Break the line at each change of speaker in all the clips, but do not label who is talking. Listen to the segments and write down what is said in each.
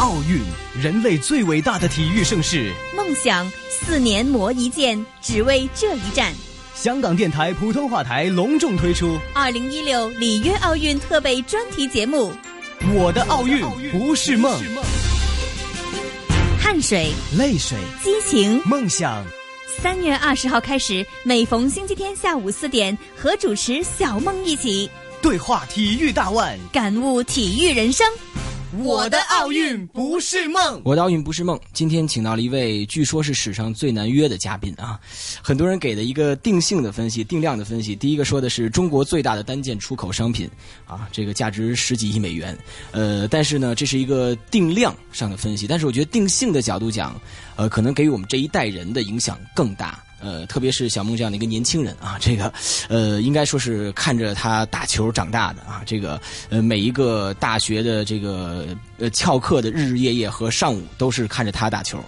奥运，人类最伟大的体育盛事。
梦想四年磨一剑，只为这一战。
香港电台普通话台隆重推出
二零一六里约奥运特备专题节目《
我的奥运不是梦》，
汗水、
泪水、
激情、
梦想。
三月二十号开始，每逢星期天下午四点，和主持小梦一起
对话体育大腕，
感悟体育人生。
我的奥运不是梦，
我的奥运不是梦。今天请到了一位，据说是史上最难约的嘉宾啊！很多人给的一个定性的分析、定量的分析。第一个说的是中国最大的单件出口商品啊，这个价值十几亿美元。呃，但是呢，这是一个定量上的分析。但是我觉得定性的角度讲，呃，可能给予我们这一代人的影响更大。呃，特别是小梦这样的一个年轻人啊，这个，呃，应该说是看着他打球长大的啊，这个，呃，每一个大学的这个呃翘课的日日夜夜和上午都是看着他打球，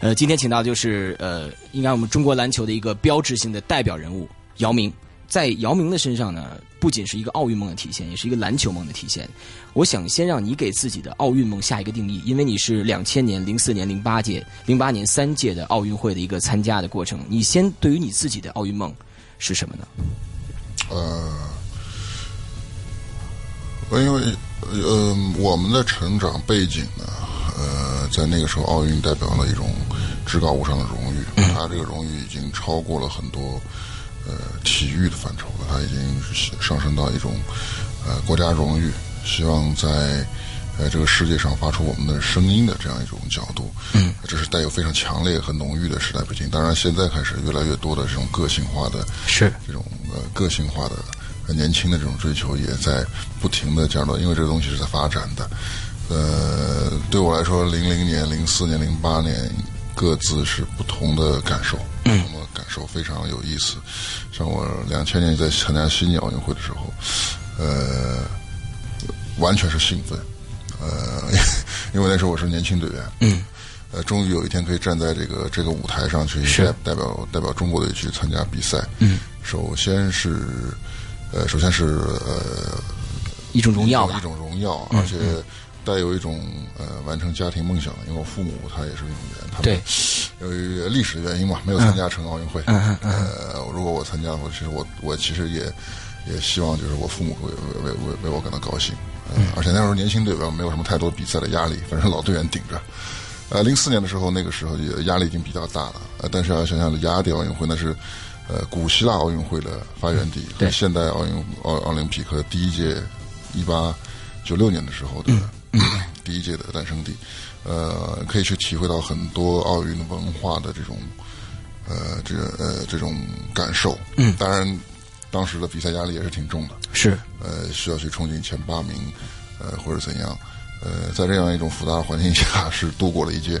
呃，今天请到就是呃，应该我们中国篮球的一个标志性的代表人物姚明。在姚明的身上呢，不仅是一个奥运梦的体现，也是一个篮球梦的体现。我想先让你给自己的奥运梦下一个定义，因为你是两千年、零四年、零八届、零八年三届的奥运会的一个参加的过程。你先对于你自己的奥运梦是什么呢？
呃，因为呃，我们的成长背景呢，呃，在那个时候，奥运代表了一种至高无上的荣誉，它这个荣誉已经超过了很多呃体育的范畴了，它已经上升到一种呃国家荣誉，希望在呃这个世界上发出我们的声音的这样一种角度，
嗯，
这是带有非常强烈和浓郁的时代背景。当然，现在开始越来越多的这种个性化的，
是
这种呃个性化的。年轻的这种追求也在不停的加入，因为这个东西是在发展的。呃，对我来说，零零年、零四年、零八年各自是不同的感受，
嗯，
那么感受非常有意思。像我两千年在参加悉尼奥运会的时候，呃，完全是兴奋，呃，因为那时候我是年轻队员，
嗯，
呃，终于有一天可以站在这个这个舞台上去代代表代表中国队去参加比赛，
嗯，
首先是。呃，首先是呃
一种荣耀吧，
一种荣耀，而且带有一种呃完成家庭梦想。因为我父母他也是运动员，他们由于历史的原因嘛，没有参加成奥运会。呃，如果我参加的话，其实我我其实也也希望就是我父母会为为为为我感到高兴。嗯，而且那时候年轻队吧没有什么太多比赛的压力，反正老队员顶着。呃，零四年的时候，那个时候也压力已经比较大了。呃，但是要想想雅典奥运会那是。呃，古希腊奥运会的发源地和现代奥运奥奥林匹克第一届一八九六年的时候的第一届的诞生地，呃，可以去体会到很多奥运文化的这种呃这个呃这种感受。
嗯，
当然，当时的比赛压力也是挺重的。
是，
呃，需要去冲进前八名，呃，或者怎样？呃，在这样一种复杂的环境下，是度过了一届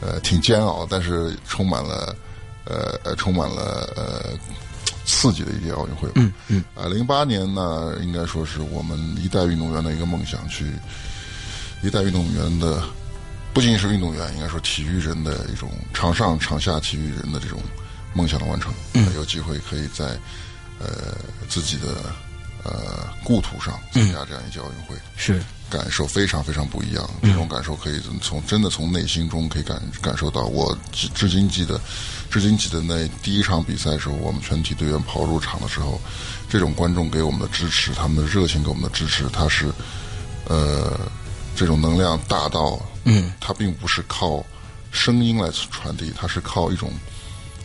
呃挺煎熬，但是充满了。呃呃，充满了呃刺激的一届奥运会。
嗯嗯。
啊，零八年呢，应该说是我们一代运动员的一个梦想，去一代运动员的不仅仅是运动员，应该说体育人的一种场上场下体育人的这种梦想的完成。
嗯。
有机会可以在呃自己的呃故土上参加这样一届奥运会。
是。
感受非常非常不一样，这种感受可以从真的从内心中可以感感受到。我至至今记得，至今记得那第一场比赛的时候，我们全体队员跑入场的时候，这种观众给我们的支持，他们的热情给我们的支持，他是呃这种能量大到，
嗯，
它并不是靠声音来传递，它是靠一种，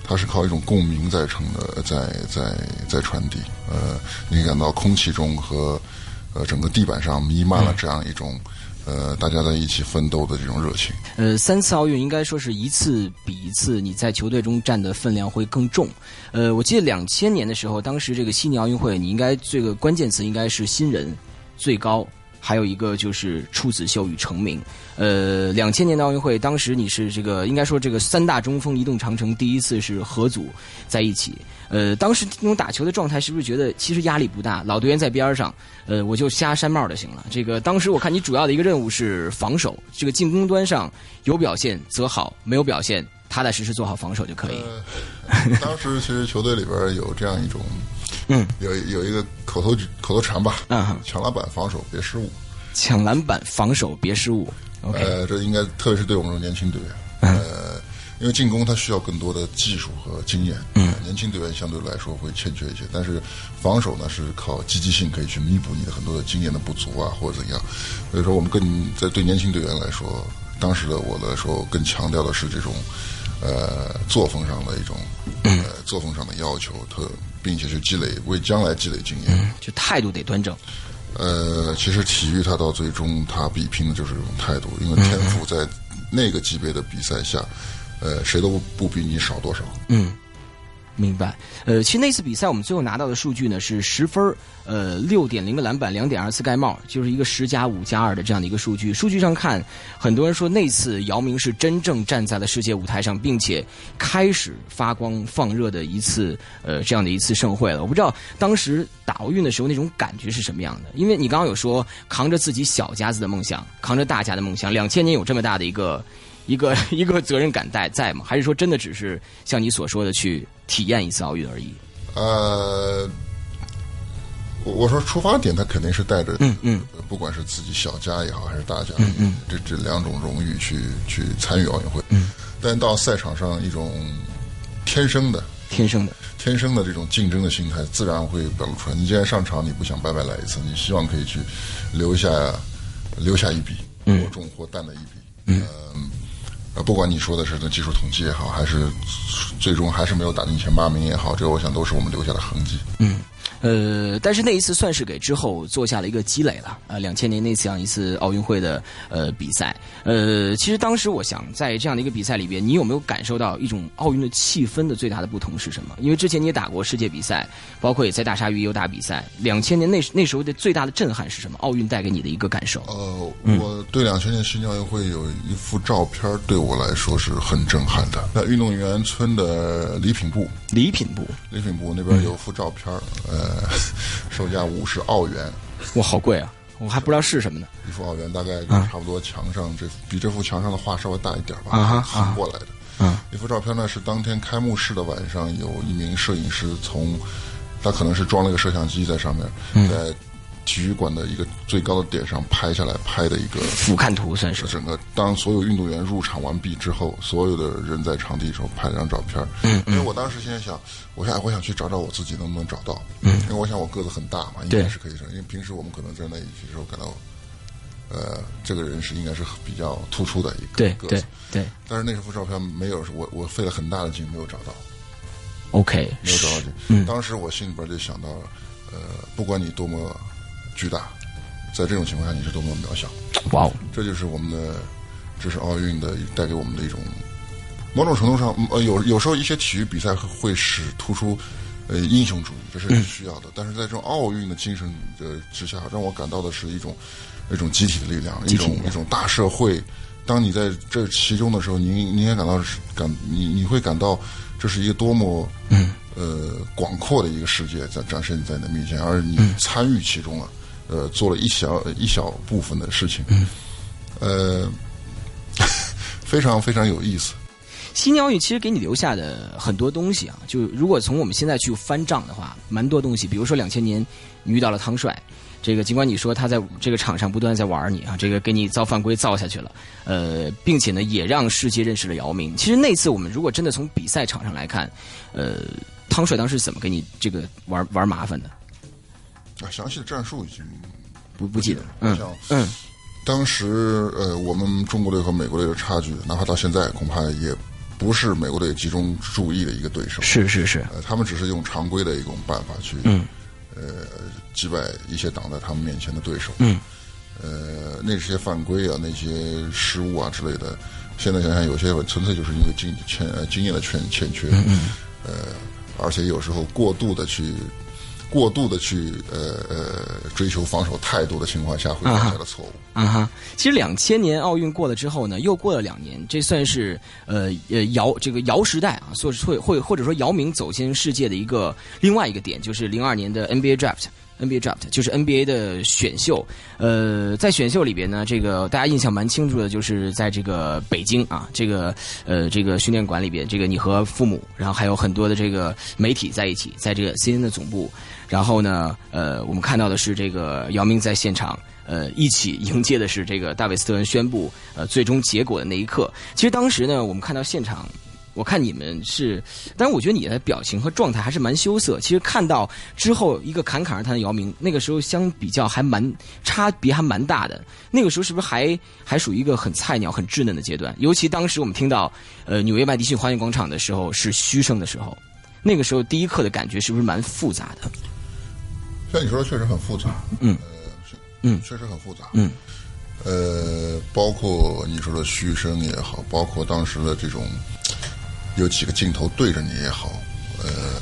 它是靠一种共鸣在成的，在在在传递。呃，你感到空气中和。呃，整个地板上弥漫了这样一种，呃，大家在一起奋斗的这种热情。
呃，三次奥运应该说是一次比一次，你在球队中占的分量会更重。呃，我记得两千年的时候，当时这个悉尼奥运会，你应该这个关键词应该是新人最高。还有一个就是处子秀与成名，呃，两千年的奥运会，当时你是这个应该说这个三大中锋移动长城第一次是合组在一起，呃，当时那种打球的状态是不是觉得其实压力不大？老队员在边上，呃，我就瞎扇帽就行了。这个当时我看你主要的一个任务是防守，这个进攻端上有表现则好，没有表现踏踏实实做好防守就可以。
当时其实球队里边有这样一种。
嗯，
有有一个口头口头禅吧，
嗯，
抢篮板防守别失误，
抢篮板防守别失误。
呃，这应该特别是对我们这种年轻队员，呃，因为进攻它需要更多的技术和经验，嗯，年轻队员相对来说会欠缺一些，但是防守呢是靠积极性可以去弥补你的很多的经验的不足啊，或者怎样。所以说，我们更在对年轻队员来说，当时的我来说，更强调的是这种呃作风上的一种呃作风上的要求，特并且去积累，为将来积累经验，
就态度得端正。
呃，其实体育它到最终它比拼的就是这种态度，因为天赋在那个级别的比赛下，呃，谁都不比你少多少。
嗯。明白，呃，其实那次比赛我们最后拿到的数据呢是十分呃，六点零个篮板，两点二次盖帽，就是一个十加五加二的这样的一个数据。数据上看，很多人说那次姚明是真正站在了世界舞台上，并且开始发光放热的一次，呃，这样的一次盛会了。我不知道当时打奥运的时候那种感觉是什么样的，因为你刚刚有说扛着自己小家子的梦想，扛着大家的梦想，两千年有这么大的一个。一个 一个责任感在在吗？还是说真的只是像你所说的去体验一次奥运而已？
呃，我我说出发点，他肯定是带着
嗯嗯，
不管是自己小家也好，还是大家，嗯嗯，这这两种荣誉去去参与奥运会，
嗯，
但到赛场上一种天生的
天生的
天生的这种竞争的心态，自然会表露出来。你既然上场，你不想白白来一次，你希望可以去留下留下一笔，或重或淡的一笔，嗯。呃，不管你说的是那技术统计也好，还是最终还是没有打进前八名也好，这我想都是我们留下的痕迹。
嗯。呃，但是那一次算是给之后做下了一个积累了啊。两千年那次样一次奥运会的呃比赛，呃，其实当时我想在这样的一个比赛里边，你有没有感受到一种奥运的气氛的最大的不同是什么？因为之前你也打过世界比赛，包括也在大鲨鱼也有打比赛。两千年那那时候的最大的震撼是什么？奥运带给你的一个感受？
呃，我对两千年悉尼奥运会有一幅照片，对我来说是很震撼的。在运动员村的礼品部，
礼品部，
礼品部那边有幅照片，呃。售价五十澳元，
哇，好贵啊！我还不知道是什么呢。
一幅澳元大概差不多，墙上这比这幅墙上的画稍微大一点吧，啊哈，过来的。
嗯，
一幅照片呢是当天开幕式的晚上，有一名摄影师从，他可能是装了一个摄像机在上面，在。体育馆的一个最高的点上拍下来拍的一个
俯瞰图，算是
整个。当所有运动员入场完毕之后，所有的人在场地的时候拍了张照片。嗯，因为我当时现在想，我想我想去找找我自己能不能找到。嗯，因为我想我个子很大嘛，应该是可以上。因为平时我们可能在那一起的时候感到，呃，这个人是应该是比较突出的一个
对对对。
但是那幅照片没有，我我费了很大的劲没有找到。
OK，
没有找到。嗯，当时我心里边就想到了，呃，不管你多么。巨大，在这种情况下，你是多么渺小！
哇哦，
这就是我们的，这是奥运的带给我们的一种，某种程度上，呃，有有时候一些体育比赛会使突出，呃，英雄主义，这是需要的。但是在这种奥运的精神的之下，让我感到的是一种一种集体的力量，一种一种大社会。当你在这其中的时候，你你也感到是感你你会感到这是一个多么
嗯
呃广阔的一个世界在展示在你的面前，而你参与其中了。呃，做了一小一小部分的事情，呃，非常非常有意思。
新奥运其实给你留下的很多东西啊，就如果从我们现在去翻账的话，蛮多东西。比如说两千年你遇到了汤帅，这个尽管你说他在这个场上不断在玩你啊，这个给你造犯规造下去了，呃，并且呢也让世界认识了姚明。其实那次我们如果真的从比赛场上来看，呃，汤帅当时怎么给你这个玩玩麻烦的？
啊，详细的战术已经
不不记得。
嗯嗯，当时呃，我们中国队和美国队的差距，哪怕到现在，恐怕也不是美国队集中注意的一个对手。
是是是，
呃，他们只是用常规的一种办法去，
嗯，
呃，击败一些挡在他们面前的对手。
嗯，
呃，那些犯规啊，那些失误啊之类的，现在想想，有些纯粹就是因为经欠经验的欠欠缺。
嗯嗯，
呃，而且有时候过度的去。过度的去呃呃追求防守态度的情况下，会犯下的错误。
啊哈，其实两千年奥运过了之后呢，又过了两年，这算是呃呃姚这个姚时代啊，所会会或者说姚明走进世界的一个另外一个点，就是零二年的 NBA Draft。NBA Draft 就是 NBA 的选秀，呃，在选秀里边呢，这个大家印象蛮清楚的，就是在这个北京啊，这个呃这个训练馆里边，这个你和父母，然后还有很多的这个媒体在一起，在这个 CNN 的总部，然后呢，呃，我们看到的是这个姚明在现场。呃一起迎接的是这个大卫斯特恩宣布呃最终结果的那一刻。其实当时呢，我们看到现场。我看你们是，但是我觉得你的表情和状态还是蛮羞涩。其实看到之后一个侃侃而谈的姚明，那个时候相比较还蛮差别还蛮大的。那个时候是不是还还属于一个很菜鸟、很稚嫩的阶段？尤其当时我们听到呃纽约麦迪逊花园广场的时候是嘘声的时候，那个时候第一刻的感觉是不是蛮复杂的？
像你说的，确实很复杂。
嗯，
嗯，确实很复杂。嗯，呃，包括你说的嘘声也好，包括当时的这种。有几个镜头对着你也好，呃，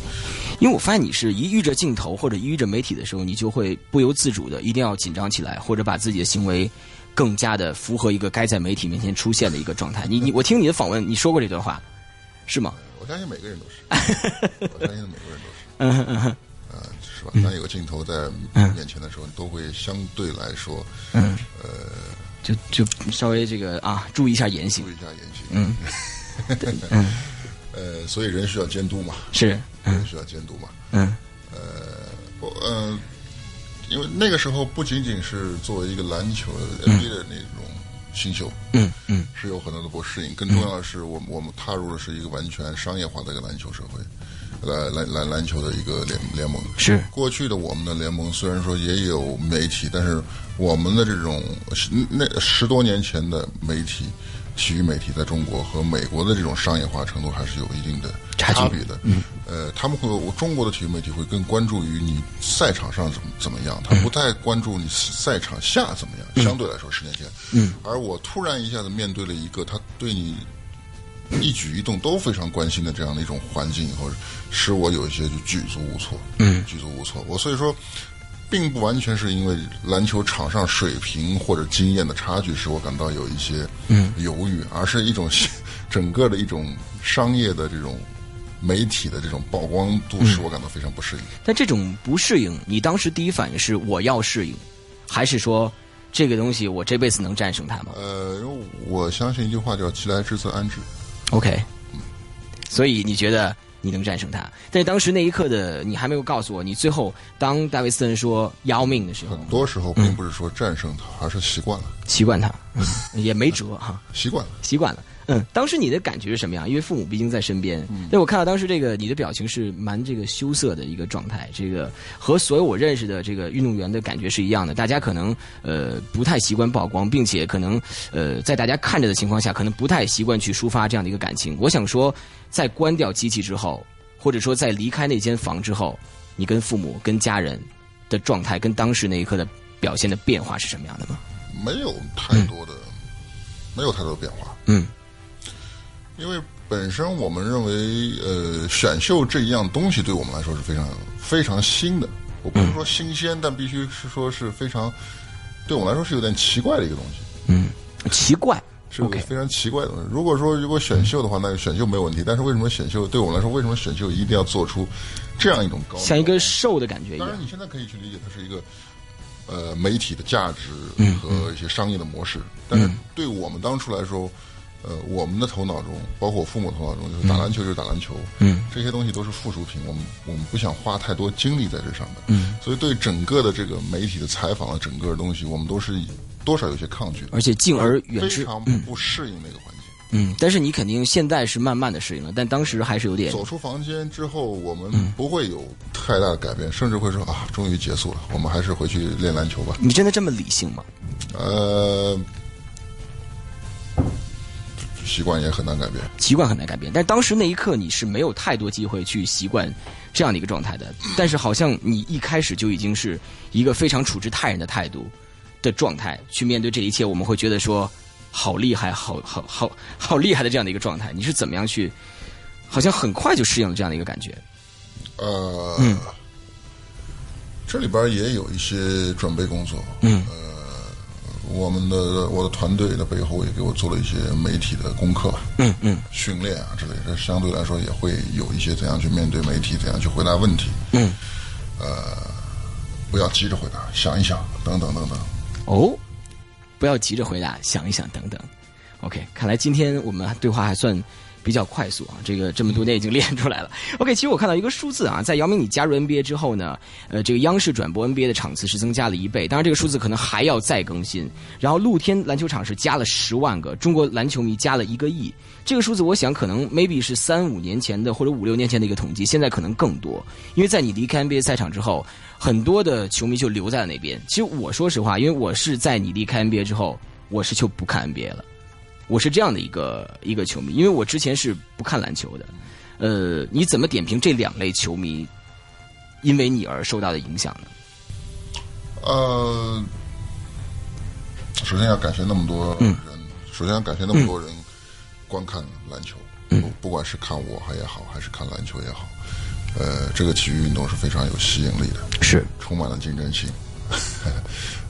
因为我发现你是一遇着镜头或者一遇着媒体的时候，你就会不由自主的一定要紧张起来，或者把自己的行为更加的符合一个该在媒体面前出现的一个状态。你 你我听你的访问，你说过这段话，是吗？
我相信每个人都是，我相信每个人都是，嗯嗯嗯，呃，是吧？当有个镜头在面前的时候，你都会相对来说，嗯，呃，
就就稍微这个啊，注意一下言行，
注意一下言行，嗯，嗯。呃，所以人需要监督嘛？
是，
人需要监督嘛？嗯，呃，不，嗯，因为那个时候不仅仅是作为一个篮球 NBA 的那种新秀，
嗯嗯，
是有很多的不适应。更重要的是，我我们踏入的是一个完全商业化的一个篮球社会，篮篮篮篮球的一个联联盟。
是
过去的我们的联盟虽然说也有媒体，但是我们的这种那十多年前的媒体。体育媒体在中国和美国的这种商业化程度还是有一定的差距的。嗯，呃，他们会，中国的体育媒体会更关注于你赛场上怎么怎么样，他不太关注你赛场下怎么样。相对来说，十年前，嗯，而我突然一下子面对了一个他对你一举一动都非常关心的这样的一种环境以后，使我有一些就举足无措。嗯，举足无措。我所以说。并不完全是因为篮球场上水平或者经验的差距使我感到有一些犹豫，而是一种整个的一种商业的这种媒体的这种曝光度使我感到非常不适应。
但这种不适应，你当时第一反应是我要适应，还是说这个东西我这辈子能战胜它吗？
呃，我相信一句话叫“其来之则安之”。
OK，所以你觉得？你能战胜他，但是当时那一刻的你还没有告诉我，你最后当戴维斯恩说要命的时候，
很多时候并不是说战胜他，而是习惯了，
习惯他，也没辙哈，
习惯了，
习惯了。嗯，当时你的感觉是什么样？因为父母毕竟在身边。但我看到当时这个你的表情是蛮这个羞涩的一个状态，这个和所有我认识的这个运动员的感觉是一样的。大家可能呃不太习惯曝光，并且可能呃在大家看着的情况下，可能不太习惯去抒发这样的一个感情。我想说，在关掉机器之后，或者说在离开那间房之后，你跟父母、跟家人的状态，跟当时那一刻的表现的变化是什么样的吗？
没有太多的，没有太多的变化。嗯。因为本身我们认为，呃，选秀这一样东西对我们来说是非常非常新的。我不是说新鲜，但必须是说是非常对我们来说是有点奇怪的一个东西。
嗯，奇怪
是个非常奇怪的。东西。如果说如果选秀的话，那选秀没有问题。但是为什么选秀对我们来说，为什么选秀一定要做出这样一种高
像一个瘦的感觉一样？
当然，你现在可以去理解它是一个呃媒体的价值和一些商业的模式。但是对我们当初来说。呃，我们的头脑中，包括我父母头脑中，就是打篮球就是打篮球，嗯，这些东西都是附属品，我们我们不想花太多精力在这上面，嗯，所以对整个的这个媒体的采访的整个东西，我们都是多少有些抗拒，
而且敬而远之，
非常不适应那个环境。
嗯，但是你肯定现在是慢慢的适应了，但当时还是有点。
走出房间之后，我们不会有太大的改变，甚至会说啊，终于结束了，我们还是回去练篮球吧。
你真的这么理性吗？
呃。习惯也很难改变，
习惯很难改变。但当时那一刻，你是没有太多机会去习惯这样的一个状态的。但是好像你一开始就已经是一个非常处之泰然的态度的状态去面对这一切，我们会觉得说好厉害，好好好好厉害的这样的一个状态。你是怎么样去？好像很快就适应了这样的一个感觉。
呃，嗯，这里边也有一些准备工作。嗯。我们的我的团队的背后也给我做了一些媒体的功课，嗯嗯，训练啊之类的，相对来说也会有一些怎样去面对媒体，怎样去回答问题，嗯，呃，不要急着回答，想一想，等等等等。
哦，不要急着回答，想一想，等等。OK，看来今天我们对话还算。比比较快速啊。这个这么多年已经练出来了。OK，其实我看到一个数字啊，在姚明你加入 NBA 之后呢，呃，这个央视转播 NBA 的场次是增加了一倍，当然这个数字可能还要再更新。然后露天篮球场是加了十万个，中国篮球迷加了一个亿。这个数字我想可能 maybe 是三五年前的或者五六年前的一个统计，现在可能更多，因为在你离开 NBA 赛场之后，很多的球迷就留在了那边。其实我说实话，因为我是在你离开 NBA 之后，我是就不看 NBA 了。我是这样的一个一个球迷，因为我之前是不看篮球的。呃，你怎么点评这两类球迷因为你而受到的影响呢？
呃，首先要感谢那么多人，首先要感谢那么多人。观看篮球，不不管是看我还也好，还是看篮球也好，呃，这个体育运动是非常有吸引力的，
是
充满了竞争性，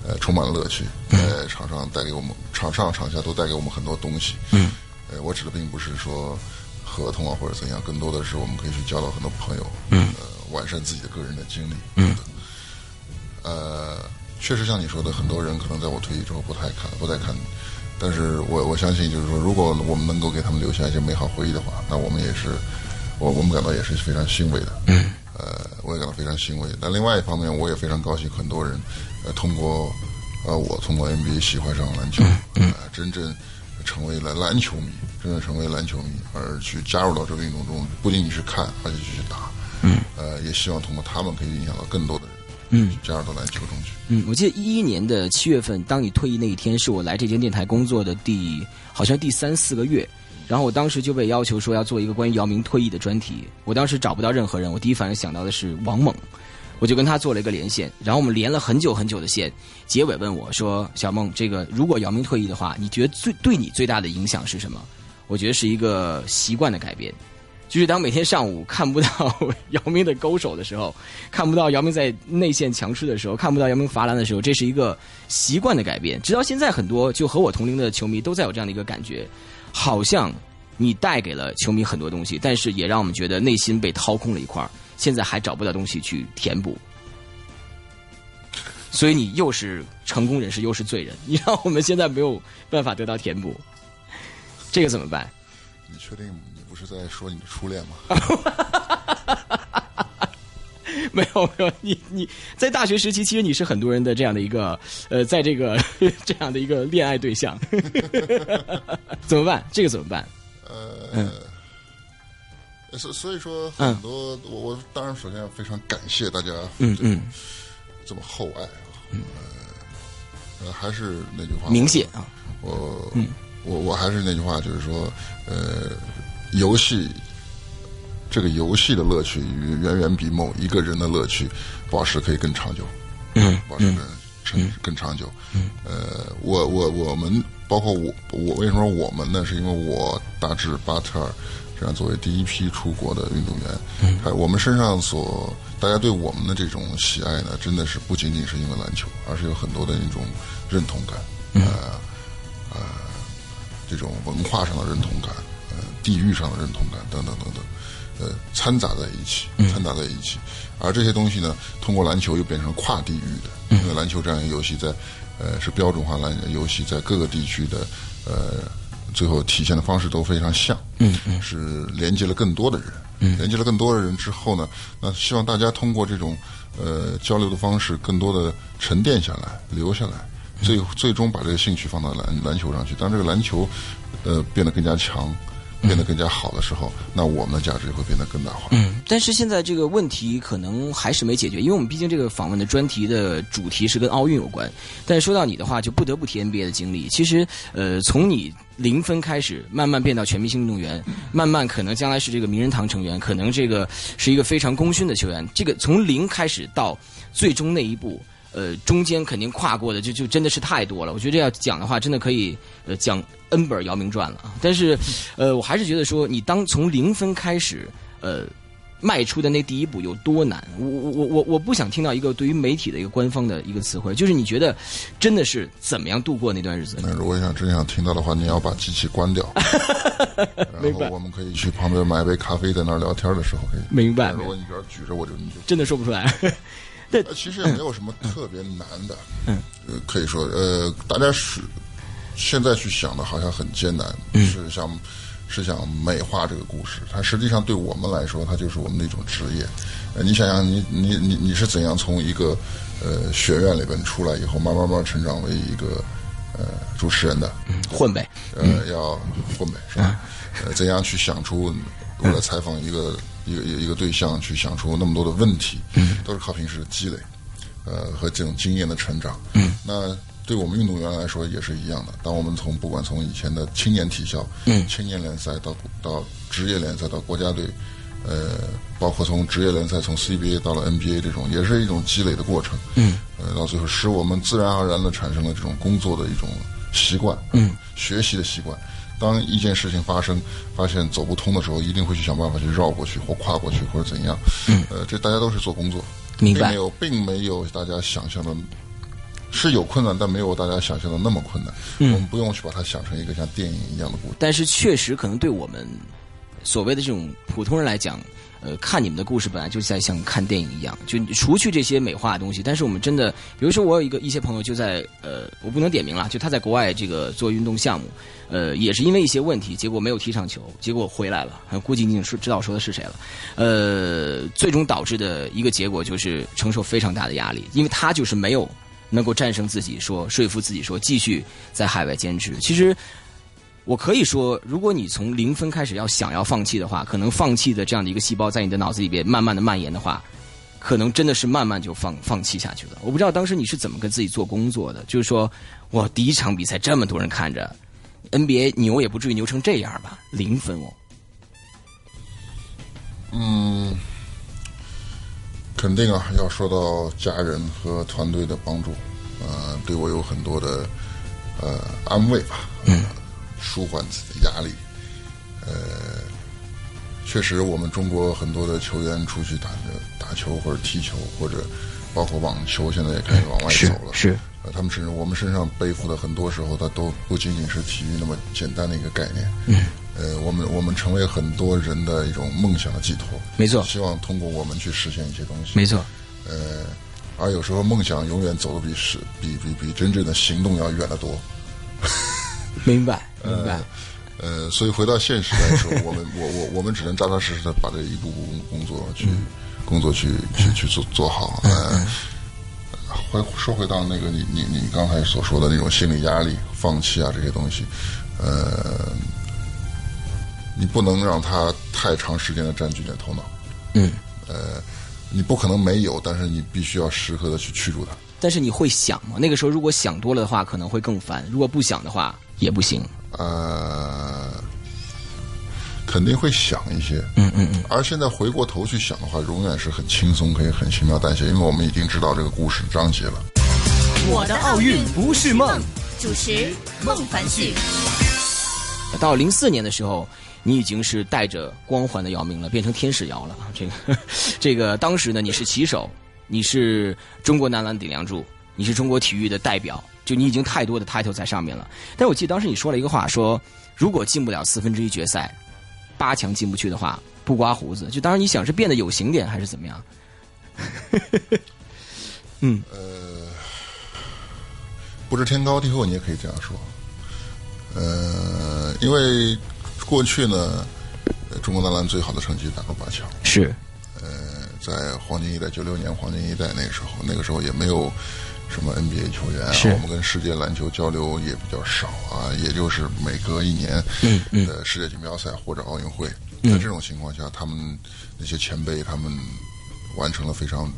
呃，充满了乐趣，在场上带给我们，场上场下都带给我们很多东西。
嗯，
呃，我指的并不是说合同啊或者怎样，更多的是我们可以去交到很多朋友，
嗯，
呃，完善自己的个人的经历，
嗯，
呃，确实像你说的，很多人可能在我退役之后不太看，不太看。但是我我相信，就是说，如果我们能够给他们留下一些美好回忆的话，那我们也是，我我们感到也是非常欣慰的。
嗯。
呃，我也感到非常欣慰。但另外一方面，我也非常高兴，很多人，呃，通过，呃，我通过 NBA 喜欢上篮球，
嗯，
真正成为了篮球迷，真正成为篮球迷，而去加入到这个运动中，不仅仅是看，而且去打。
嗯。
呃，也希望通过他们可以影响到更多的人。
嗯，
加入到篮球中去。
嗯，我记得一一年的七月份，当你退役那一天，是我来这间电台工作的第好像第三四个月。然后我当时就被要求说要做一个关于姚明退役的专题。我当时找不到任何人，我第一反应想到的是王猛，我就跟他做了一个连线。然后我们连了很久很久的线，结尾问我说：“小孟，这个如果姚明退役的话，你觉得最对你最大的影响是什么？”我觉得是一个习惯的改变。就是当每天上午看不到姚明的勾手的时候，看不到姚明在内线强吃的时候，看不到姚明罚篮的时候，这是一个习惯的改变。直到现在，很多就和我同龄的球迷都在有这样的一个感觉，好像你带给了球迷很多东西，但是也让我们觉得内心被掏空了一块现在还找不到东西去填补。所以你又是成功人士，又是罪人，你让我们现在没有办法得到填补，这个怎么办？
你确定你不？是在说你的初恋吗？
没有没有，你你在大学时期，其实你是很多人的这样的一个呃，在这个 这样的一个恋爱对象，怎么办？这个怎么办？
呃，所所以说很多我我当然首先要非常感谢大家，
嗯嗯，
这么厚爱啊，呃，还是那句话，
明谢啊，
我我我还是那句话，就是说呃。游戏，这个游戏的乐趣远远比某一个人的乐趣保持可以更长久，
嗯，
保持更更更长久。嗯呃，我我我们包括我我为什么说我们呢？是因为我大致巴特尔这样作为第一批出国的运动员，嗯，我们身上所大家对我们的这种喜爱呢，真的是不仅仅是因为篮球，而是有很多的那种认同感，呃呃，这种文化上的认同感。呃地域上的认同感等等等等，呃，掺杂在一起，掺杂在一起，而这些东西呢，通过篮球又变成跨地域的，因为篮球这样一个游戏在，呃，是标准化篮游戏，在各个地区的，呃，最后体现的方式都非常像，
嗯嗯，
是连接了更多的人，嗯，连接了更多的人之后呢，那希望大家通过这种，呃，交流的方式，更多的沉淀下来，留下来，最最终把这个兴趣放到篮篮球上去，当这个篮球，呃，变得更加强。变得更加好的时候，那我们的价值会变得更大化。
嗯，但是现在这个问题可能还是没解决，因为我们毕竟这个访问的专题的主题是跟奥运有关。但是说到你的话，就不得不提 NBA 的经历。其实，呃，从你零分开始，慢慢变到全明星运动员，慢慢可能将来是这个名人堂成员，可能这个是一个非常功勋的球员。这个从零开始到最终那一步。呃，中间肯定跨过的就就真的是太多了。我觉得这要讲的话，真的可以呃讲 N 本姚明传了啊。但是，呃，我还是觉得说，你当从零分开始，呃，迈出的那第一步有多难？我我我我我不想听到一个对于媒体的一个官方的一个词汇，就是你觉得真的是怎么样度过那段日子？
那如果想真想听到的话，你要把机器关掉，然后我们可以去旁边买杯咖啡，在那儿聊天的时候可以。
明白。
如果你这儿举着，我就你就
真的说不出来。对，
其实也没有什么特别难的，嗯，可以说，呃，大家是现在去想的，好像很艰难，是想是想美化这个故事，它实际上对我们来说，它就是我们的一种职业。呃，你想想，你你你你是怎样从一个呃学院里边出来以后，慢慢慢成长为一个呃主持人的？
混呗。
呃，要混呗，是吧？呃，怎样去想出我来采访一个一个一个对象，去想出那么多的问题，都是靠平时的积累，呃，和这种经验的成长。
嗯，
那。对我们运动员来说也是一样的。当我们从不管从以前的青年体校、
嗯，
青年联赛到到职业联赛到国家队，呃，包括从职业联赛从 CBA 到了 NBA 这种，也是一种积累的过程。
嗯，
呃，到最后使我们自然而然的产生了这种工作的一种习惯，
嗯，
学习的习惯。当一件事情发生，发现走不通的时候，一定会去想办法去绕过去或跨过去或者怎样。
嗯，
呃，这大家都是做工作，
明白？
并没有，并没有大家想象的。是有困难，但没有大家想象的那么困难。
嗯，
我们不用去把它想成一个像电影一样的故事。
但是确实，可能对我们所谓的这种普通人来讲，呃，看你们的故事本来就在像看电影一样。就除去这些美化的东西，但是我们真的，比如说我有一个一些朋友就在呃，我不能点名了，就他在国外这个做运动项目，呃，也是因为一些问题，结果没有踢上球，结果回来了。估计你已经是知道说的是谁了。呃，最终导致的一个结果就是承受非常大的压力，因为他就是没有。能够战胜自己，说说服自己，说继续在海外坚持。其实，我可以说，如果你从零分开始要想要放弃的话，可能放弃的这样的一个细胞在你的脑子里边慢慢的蔓延的话，可能真的是慢慢就放放弃下去了。我不知道当时你是怎么跟自己做工作的，就是说，哇，第一场比赛这么多人看着，NBA 牛也不至于牛成这样吧？零分哦。
嗯。肯定啊，要说到家人和团队的帮助，呃，对我有很多的呃安慰吧，
嗯，
舒缓自己的压力。呃，确实，我们中国很多的球员出去打打球或者踢球，或者包括网球，现在也开始往外走了。
是，
呃，他们身上我们身上背负的很多时候，它都不仅仅是体育那么简单的一个概念。
嗯。
呃，我们我们成为很多人的一种梦想的寄托，
没错。
希望通过我们去实现一些东西，
没错。
呃，而有时候梦想永远走的比实比比比真正的行动要远得多。
明白，明白。
呃，所以回到现实来说，我们我我我们只能扎扎实实的把这一步步工作去工作去去去做做好。呃，回说回到那个你你你刚才所说的那种心理压力、放弃啊这些东西，呃。你不能让它太长时间的占据你的头脑，
嗯，
呃，你不可能没有，但是你必须要时刻的去驱逐它。
但是你会想吗？那个时候如果想多了的话，可能会更烦；如果不想的话，也不行。
呃，肯定会想一些，
嗯嗯嗯。
而现在回过头去想的话，永远是很轻松，可以很轻描淡写，因为我们已经知道这个故事章节了。
我的奥运不是梦，
主持孟凡旭。
到零四年的时候。你已经是带着光环的姚明了，变成天使姚了。这个，这个当时呢，你是旗手，你是中国男篮顶梁柱，你是中国体育的代表，就你已经太多的 title 在上面了。但我记得当时你说了一个话，说如果进不了四分之一决赛，八强进不去的话，不刮胡子。就当时你想是变得有型点，还是怎么样？嗯，
呃，不知天高地厚，你也可以这样说。呃，因为。过去呢，中国男篮最好的成绩打过八强。
是，
呃，在黄金一代九六年黄金一代那个时候，那个时候也没有什么 NBA 球员，
啊
我们跟世界篮球交流也比较少啊，也就是每隔一年，
嗯嗯，
呃，世界锦标赛或者奥运会，在这种情况下，他们那些前辈他们完成了非常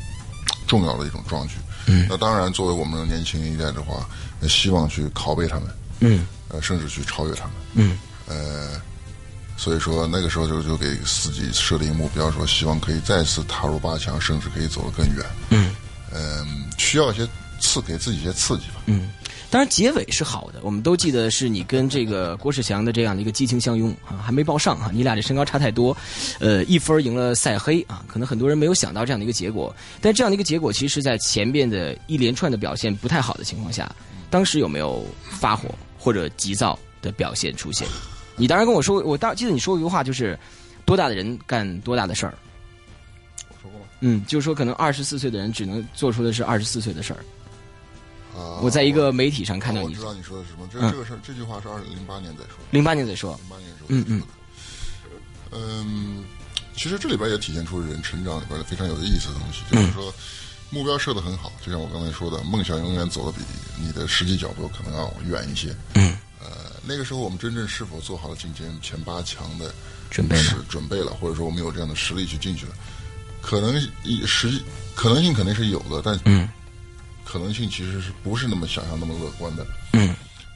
重要的一种壮举。
嗯，
那当然，作为我们年轻一代的话，希望去拷贝他们，
嗯，
呃，甚至去超越他们，
嗯，
呃。所以说那个时候就就给自己设定目标，说希望可以再次踏入八强，甚至可以走得更远。
嗯，
嗯，需要一些刺，给自己一些刺激吧。
嗯，当然结尾是好的，我们都记得是你跟这个郭士强的这样的一个激情相拥啊，还没报上啊，你俩这身高差太多，呃，一分赢了赛黑啊，可能很多人没有想到这样的一个结果，但这样的一个结果，其实，在前面的一连串的表现不太好的情况下，当时有没有发火或者急躁的表现出现？你当时跟我说，我当记得你说过一句话，就是多大的人干多大的事儿。
我说过吗？
嗯，就是说可能二十四岁的人只能做出的是二十四岁的事儿。
啊！
我在一个媒体上看到
你，我知道你说的是什么。这这个事儿，这句话是二零零八年在说。
零八年在说。
零八年说。
嗯嗯。
嗯，其实这里边也体现出人成长里边的非常有意思的东西，就是说目标设的很好，就像我刚才说的，梦想永远走的比你的实际脚步可能要远一些。
嗯，
呃，那个时候我们真正是否做好了进前前八强的
准备
是准备了，或者说我们有这样的实力去进去了，可能实可能性肯定是有的，但
嗯，
可能性其实是不是那么想象那么乐观的。
嗯。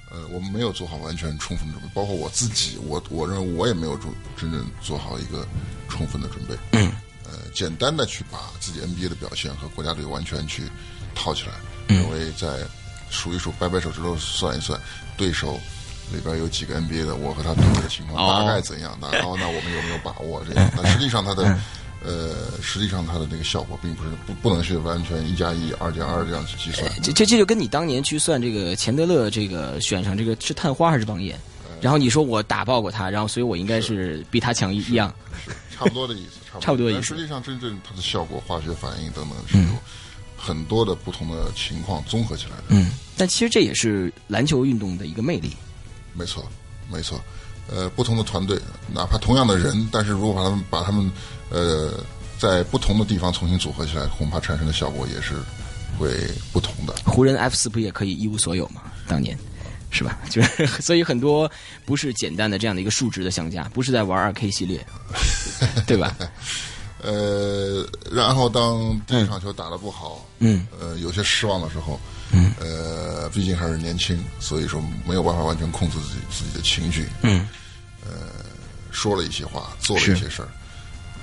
呃，我们没有做好完全充分准备，包括我自己，我我认为我也没有做真正做好一个充分的准备。
嗯。
呃，简单的去把自己 NBA 的表现和国家队完全去套起来，
嗯
认为在数一数、掰掰手指头算一算，对手里边有几个 NBA 的，我和他对的情况大概怎样？那然后呢我们有没有把握？这样，但实际上他的。呃，实际上它的那个效果并不是不不能是完全一加一、二加二这样去计算。
这这这就跟你当年去算这个钱德勒这个选上这个是探花还是王岩，然后你说我打爆过他，然后所以我应该是比他强一一样，
是 差不多的意思，
差不多意思。
实际上真正它的效果、化学反应等等是有很多的不同的情况综合起来的。
嗯，但其实这也是篮球运动的一个魅力。
没错，没错。呃，不同的团队，哪怕同样的人，但是如果把他们把他们呃在不同的地方重新组合起来，恐怕产生的效果也是会不同的。
湖人 F 四不也可以一无所有吗？当年是吧？就是所以很多不是简单的这样的一个数值的相加，不是在玩二 K 系列，对吧？
呃，然后当第一场球打得不好，
嗯，
呃，有些失望的时候，
嗯，
呃，毕竟还是年轻，所以说没有办法完全控制自己自己的情绪，
嗯，
呃，说了一些话，做了一些事儿，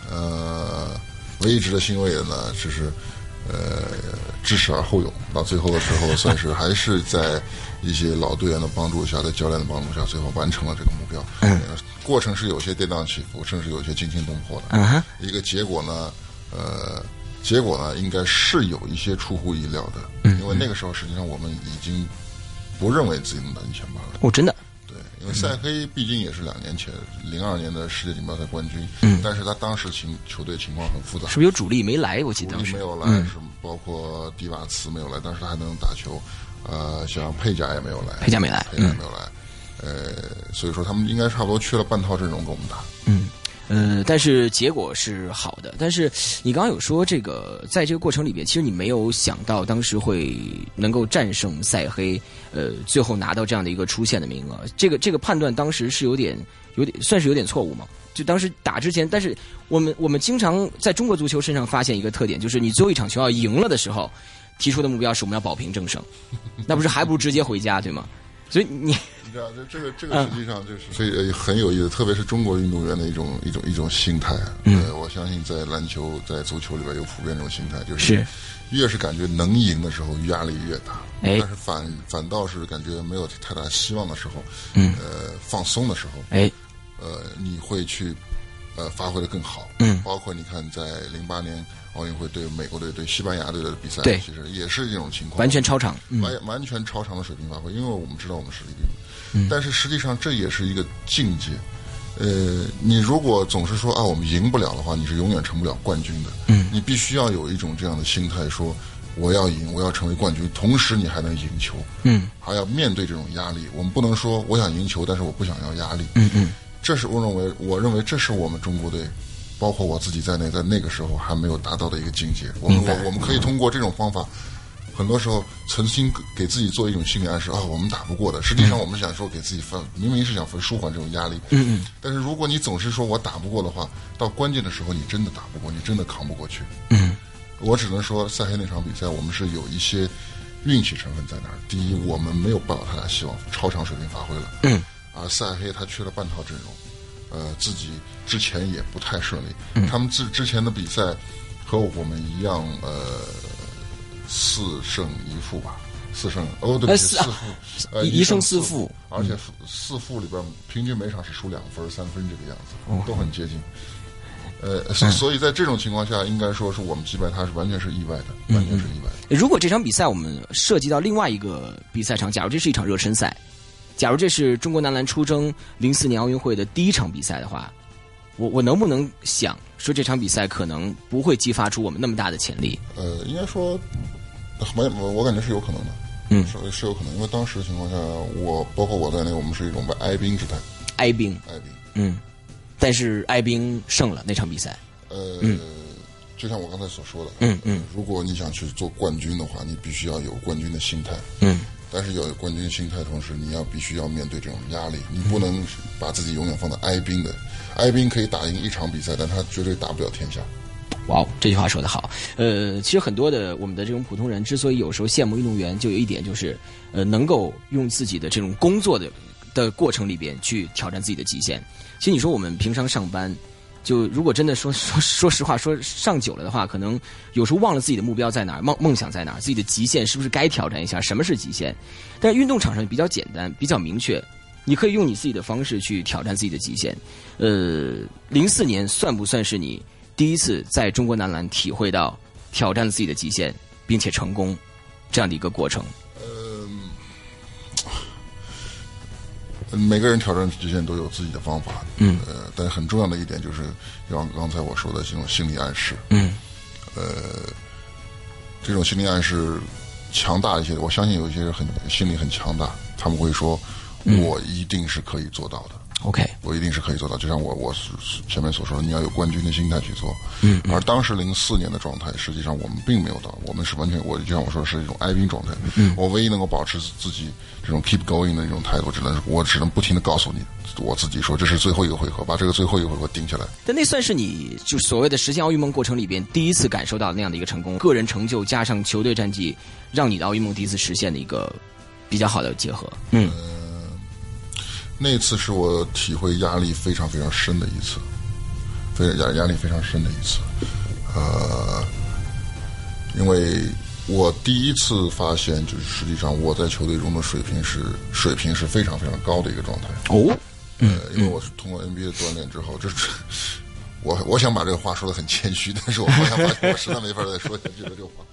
呃，唯一值得欣慰的呢，就是呃，知耻而后勇，到最后的时候，算是还是在一些老队员的帮助下，在教练的帮助下，最后完成了这个目标。
嗯，
过程是有些跌宕起伏，甚至有些惊心动魄的。一个结果呢，呃，结果呢，应该是有一些出乎意料的。
嗯，
因为那个时候，实际上我们已经不认为自己能打进前八了。
哦，真的。
对，因为塞黑毕竟也是两年前零二年的世界锦标赛冠军，
嗯，
但是他当时情球队情况很复杂，
是不是有主力没来？我记得
主力没有来，
嗯、
是包括迪瓦茨没有来，但是他还能打球，呃，像佩贾也没有来，
佩贾没来，
佩贾没有来，呃，所以说他们应该差不多缺了半套阵容跟我们打，
嗯。呃，但是结果是好的。但是你刚刚有说这个，在这个过程里边，其实你没有想到当时会能够战胜塞黑，呃，最后拿到这样的一个出线的名额。这个这个判断当时是有点有点算是有点错误嘛？就当时打之前，但是我们我们经常在中国足球身上发现一个特点，就是你最后一场球要赢了的时候，提出的目标是我们要保平正胜，那不是还不如直接回家对吗？所以你。
你知道，这这个这个实际上就是所以很有意思，特别是中国运动员的一种一种一种心态。
嗯，
我相信在篮球、在足球里边有普遍这种心态，就是
是
越是感觉能赢的时候，压力越大。
哎，
但是反反倒是感觉没有太大希望的时候，
嗯，
呃，放松的时候，
哎，
呃，你会去呃发挥的更好。
嗯，
包括你看，在零八年奥运会对美国队对西班牙队的比赛，
对，
其实也是这种情况，
完全超常，
完完全超常的水平发挥，因为我们知道我们实力并不。
嗯、
但是实际上这也是一个境界，呃，你如果总是说啊我们赢不了的话，你是永远成不了冠军的。
嗯，
你必须要有一种这样的心态，说我要赢，我要成为冠军，同时你还能赢球。
嗯，
还要面对这种压力。我们不能说我想赢球，但是我不想要压力。
嗯嗯，
这是我认为，我认为这是我们中国队，包括我自己在内，在那个时候还没有达到的一个境界。我们我我们可以通过这种方法。很多时候，曾经给自己做一种心理暗示啊，我们打不过的。实际上，我们想说给自己分，明明是想分舒缓这种压力。
嗯嗯。
但是如果你总是说我打不过的话，到关键的时候你真的打不过，你真的扛不过去。
嗯。
我只能说，赛黑那场比赛，我们是有一些运气成分在那儿。第一，我们没有抱有太大希望，超常水平发挥了。
嗯。
而赛黑他缺了半套阵容，呃，自己之前也不太顺利。
嗯。
他们之之前的比赛和我们一样，呃。四胜一负吧，四胜哦，对四负，呃，
一胜
四
负，
而且四负里边平均每场是输两分、三分这个样子，都很接近。呃，所以在这种情况下，应该说是我们击败他是完全是意外的，完全是意外的。
如果这场比赛我们涉及到另外一个比赛场，假如这是一场热身赛，假如这是中国男篮出征零四年奥运会的第一场比赛的话，我我能不能想说这场比赛可能不会激发出我们那么大的潜力？
呃，应该说。没，我我感觉是有可能的，
嗯，
是是有可能，因为当时的情况下，我包括我在内，我们是一种哀兵之态，
哀兵，
哀兵，
嗯，但是哀兵胜了那场比赛。
呃，就像我刚才所说的，
嗯嗯，
如果你想去做冠军的话，你必须要有冠军的心态，
嗯，
但是要有冠军心态，同时你要必须要面对这种压力，你不能把自己永远放在哀兵的，哀兵可以打赢一场比赛，但他绝对打不了天下。
哇哦，这句话说得好。呃，其实很多的我们的这种普通人之所以有时候羡慕运动员，就有一点就是，呃，能够用自己的这种工作的的过程里边去挑战自己的极限。其实你说我们平常上班，就如果真的说 说说实话，说上久了的话，可能有时候忘了自己的目标在哪儿，梦梦想在哪儿，自己的极限是不是该挑战一下？什么是极限？但是运动场上比较简单，比较明确，你可以用你自己的方式去挑战自己的极限。呃，零四年算不算是你？第一次在中国男篮体会到挑战自己的极限，并且成功这样的一个过程。
每个人挑战极限都有自己的方法。
嗯，
呃，但很重要的一点就是，像刚才我说的这种心理暗示。
嗯，
呃，这种心理暗示强大一些，我相信有一些人很心理很强大，他们会说：“我一定是可以做到的。”
OK，
我一定是可以做到。就像我我前面所说的，你要有冠军的心态去做。
嗯。
而当时零四年的状态，实际上我们并没有到，我们是完全我就像我说的是一种哀兵状态。
嗯。
我唯一能够保持自己这种 keep going 的一种态度，只能我只能不停的告诉你，我自己说这是最后一个回合，把这个最后一个回合顶下来。
但那算是你就所谓的实现奥运梦过程里边第一次感受到那样的一个成功，个人成就加上球队战绩，让你的奥运梦第一次实现的一个比较好的结合。嗯。
那次是我体会压力非常非常深的一次，非常压压力非常深的一次，呃，因为我第一次发现，就是实际上我在球队中的水平是水平是非常非常高的一个状态。
哦，
嗯，因为我是通过 NBA 锻炼之后，这是 我我想把这个话说的很谦虚，但是我好像我实在没法再说下去了，这个话。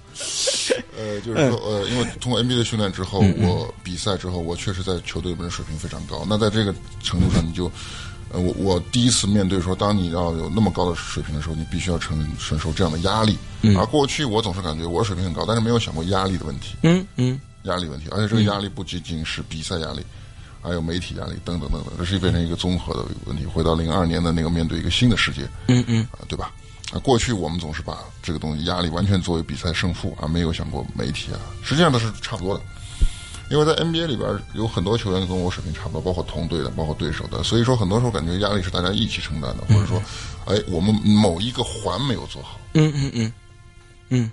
呃，就是说，呃，因为通过 NBA 的训练之后，我比赛之后，我确实在球队里面水平非常高。那在这个程度上，你就，呃，我我第一次面对说，当你要有那么高的水平的时候，你必须要承承受这样的压力。而过去我总是感觉我水平很高，但是没有想过压力的问题。
嗯嗯，
压力问题，而且这个压力不仅仅是比赛压力，还有媒体压力等等等等，这是变成一个综合的问题。回到零二年的那个面对一个新的世界，
嗯嗯，
啊，对吧？啊，过去我们总是把这个东西压力完全作为比赛胜负，而没有想过媒体啊。实际上都是差不多的，因为在 NBA 里边有很多球员跟我水平差不多，包括同队的，包括对手的。所以说，很多时候感觉压力是大家一起承担的，或者说，哎，我们某一个环没有做好。
嗯嗯嗯，嗯，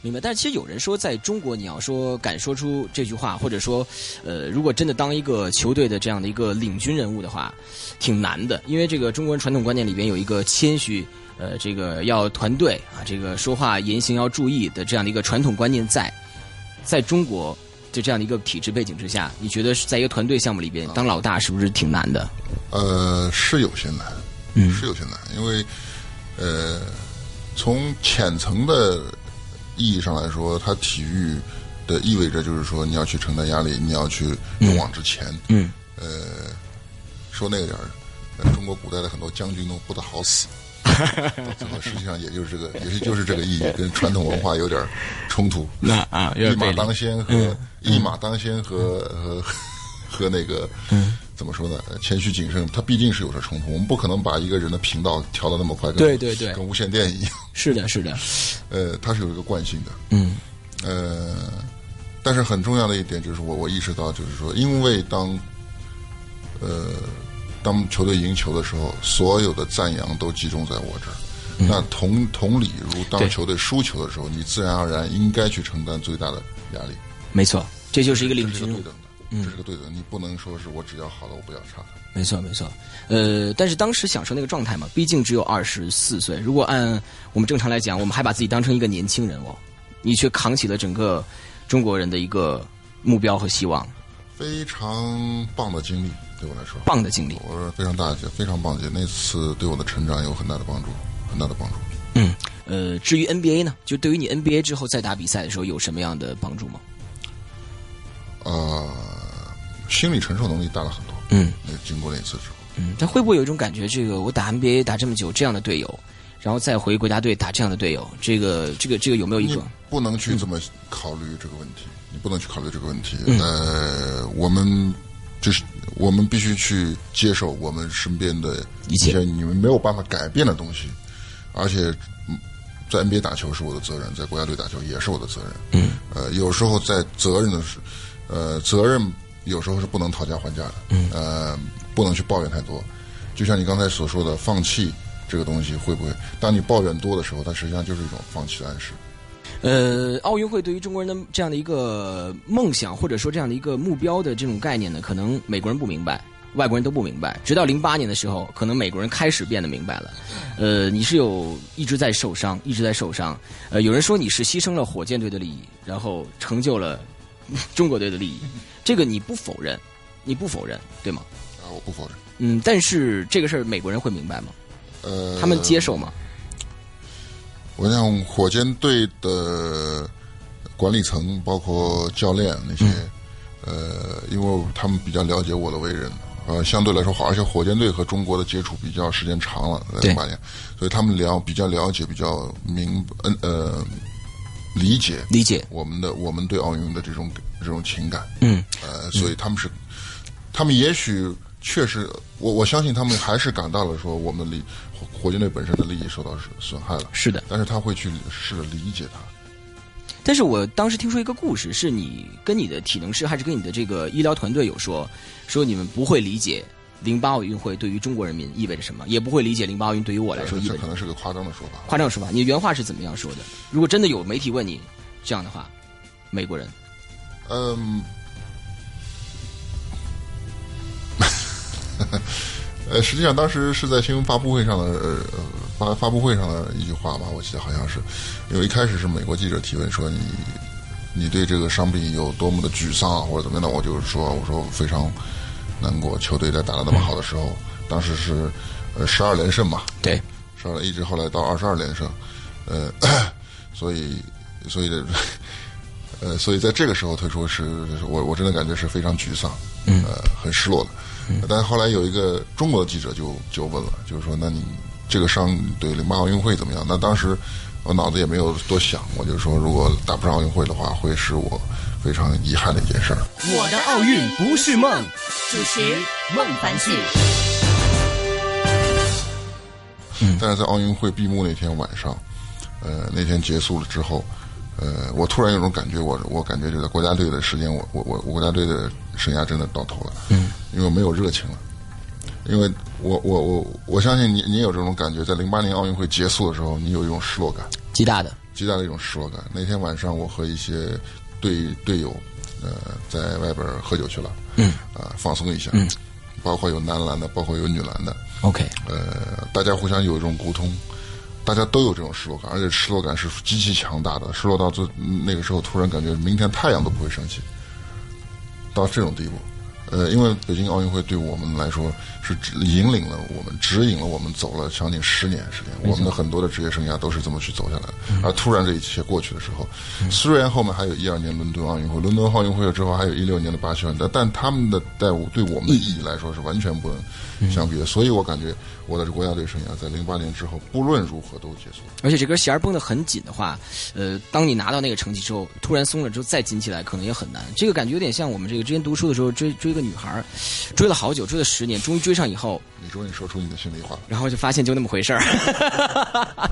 明白。但是其实有人说，在中国，你要说敢说出这句话，或者说，呃，如果真的当一个球队的这样的一个领军人物的话，挺难的。因为这个中国人传统观念里边有一个谦虚。呃，这个要团队啊，这个说话言行要注意的这样的一个传统观念，在在中国的这样的一个体制背景之下，你觉得是在一个团队项目里边当老大是不是挺难的？
呃，是有些难，
嗯，
是有些难，因为呃，从浅层的意义上来说，它体育的意味着就是说你要去承担压力，你要去勇往直前，
嗯，
呃，说那个点儿，中国古代的很多将军都不得好死。最后实际上也就是这个，也是就是这个意义，跟传统文化有点冲突。
那啊，
一马当先和一马当先和和和那个怎么说呢？谦虚谨慎，它毕竟是有着冲突。我们不可能把一个人的频道调的那么快，
对对对，
跟无线电一样。
是的，是的。
呃，它是有一个惯性的。
嗯。
呃，但是很重要的一点就是，我我意识到，就是说，因为当呃。当球队赢球的时候，所有的赞扬都集中在我这儿。那同同理，如当球队输球的时候，你自然而然应该去承担最大的压力。
没错，这就是一个领
军。对等的，这是个对等。你不能说是我只要好的，我不要差的。
没错，没错。呃，但是当时享受那个状态嘛，毕竟只有二十四岁。如果按我们正常来讲，我们还把自己当成一个年轻人哦，你却扛起了整个中国人的一个目标和希望。
非常棒的经历。对我来说，
棒的经历，
我是非常大的，非常棒的。那次对我的成长有很大的帮助，很大的帮助。
嗯，呃，至于 NBA 呢，就对于你 NBA 之后再打比赛的时候有什么样的帮助吗？
呃，心理承受能力大了很多。
嗯，
那经过那次之后，
嗯，但会不会有一种感觉，这个我打 NBA 打这么久，这样的队友，然后再回国家队打这样的队友，这个这个这个有没有一种？
不能去这么考虑这个问题，你不能去考虑这个问题。呃，我们。就是我们必须去接受我们身边的一些你们没有办法改变的东西，而且在 NBA 打球是我的责任，在国家队打球也是我的责任。
嗯，
呃，有时候在责任的时，呃，责任有时候是不能讨价还价的。
嗯，
呃，不能去抱怨太多。就像你刚才所说的，放弃这个东西会不会？当你抱怨多的时候，它实际上就是一种放弃的暗示。
呃，奥运会对于中国人的这样的一个梦想，或者说这样的一个目标的这种概念呢，可能美国人不明白，外国人都不明白。直到零八年的时候，可能美国人开始变得明白了。呃，你是有一直在受伤，一直在受伤。呃，有人说你是牺牲了火箭队的利益，然后成就了 中国队的利益，这个你不否认，你不否认，对吗？
啊，我不否认。
嗯，但是这个事儿美国人会明白吗？
呃，
他们接受吗？
我想火箭队的管理层，包括教练那些，呃，因为他们比较了解我的为人，呃，相对来说好，而且火箭队和中国的接触比较时间长了，零八年，所以他们了比较了解，比较明，嗯呃，理解
理解。
我们的我们对奥运的这种这种情感，
嗯，
呃，所以他们是，他们也许确实，我我相信他们还是感到了说我们利。火箭队本身的利益受到损害了，
是的，
但是他会去试着理解他。
但是我当时听说一个故事，是你跟你的体能师，还是跟你的这个医疗团队有说，说你们不会理解零八奥运会对于中国人民意味着什么，也不会理解零八奥运对于我来说意味着。
这可能是个夸张的说法。
夸张的说法，你原话是怎么样说的？如果真的有媒体问你这样的话，美国人，
嗯。呃，实际上当时是在新闻发布会上的呃发发布会上的一句话吧，我记得好像是，因为一开始是美国记者提问说你你对这个伤病有多么的沮丧啊，或者怎么样的，我就是说我说非常难过，球队在打的那么好的时候，当时是呃十二连胜嘛，
对，
十二一直后来到二十二连胜，呃，所以 所以呃所以在这个时候退出是我我真的感觉是非常沮丧，
嗯，
呃很失落的。但是后来有一个中国的记者就就问了，就是说，那你这个伤对零八奥运会怎么样？那当时我脑子也没有多想，我就说，如果打不上奥运会的话，会是我非常遗憾的一件事儿。
我的奥运不是梦，
主持孟凡旭。
但是在奥运会闭幕那天晚上，呃，那天结束了之后。呃，我突然有种感觉，我我感觉这个国家队的时间，我我我国家队的生涯真的到头了。
嗯，
因为没有热情了。因为我我我我相信你，你有这种感觉，在零八年奥运会结束的时候，你有一种失落感，
极大的，
极大的一种失落感。那天晚上，我和一些队队友，呃，在外边喝酒去了。
嗯，
啊，放松一下。
嗯，
包括有男篮的，包括有女篮的。
OK。
呃，大家互相有一种沟通。大家都有这种失落感，而且失落感是极其强大的。失落到最那个时候，突然感觉明天太阳都不会升起，到这种地步。呃，因为北京奥运会对我们来说是引领了我们，指引了我们走了将近十年时间。我们的很多的职业生涯都是这么去走下来的。而突然这一切过去的时候，虽然后面还有一二年伦敦奥运会，伦敦奥运会了之后还有一六年的巴西奥运会，但他们的队伍对我们的意义来说是完全不能相比的。所以我感觉我的国家队生涯在零八年之后，不论如何都结束。
而且这根弦绷得很紧的话，呃，当你拿到那个成绩之后，突然松了之后再紧起来，可能也很难。这个感觉有点像我们这个之前读书的时候追追个。女孩追了好久，追了十年，终于追上以后，
你终于说出你的心里话，
然后就发现就那么回事儿。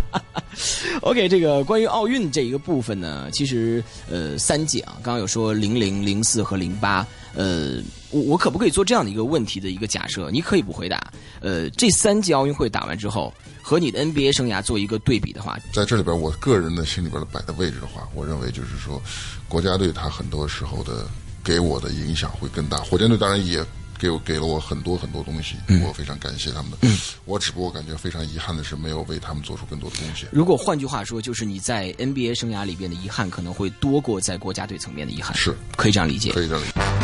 OK，这个关于奥运这一个部分呢，其实呃三届啊，刚刚有说零零、零四和零八，呃，我我可不可以做这样的一个问题的一个假设？你可以不回答。呃，这三届奥运会打完之后，和你的 NBA 生涯做一个对比的话，
在这里边，我个人的心里边的摆的位置的话，我认为就是说，国家队他很多时候的。给我的影响会更大。火箭队当然也给我给了我很多很多东西，我非常感谢他们。的。我只不过感觉非常遗憾的是，没有为他们做出更多的贡献。
如果换句话说，就是你在 NBA 生涯里边的遗憾可能会多过在国家队层面的遗憾，
是
可以这样理解。
可以这样理解。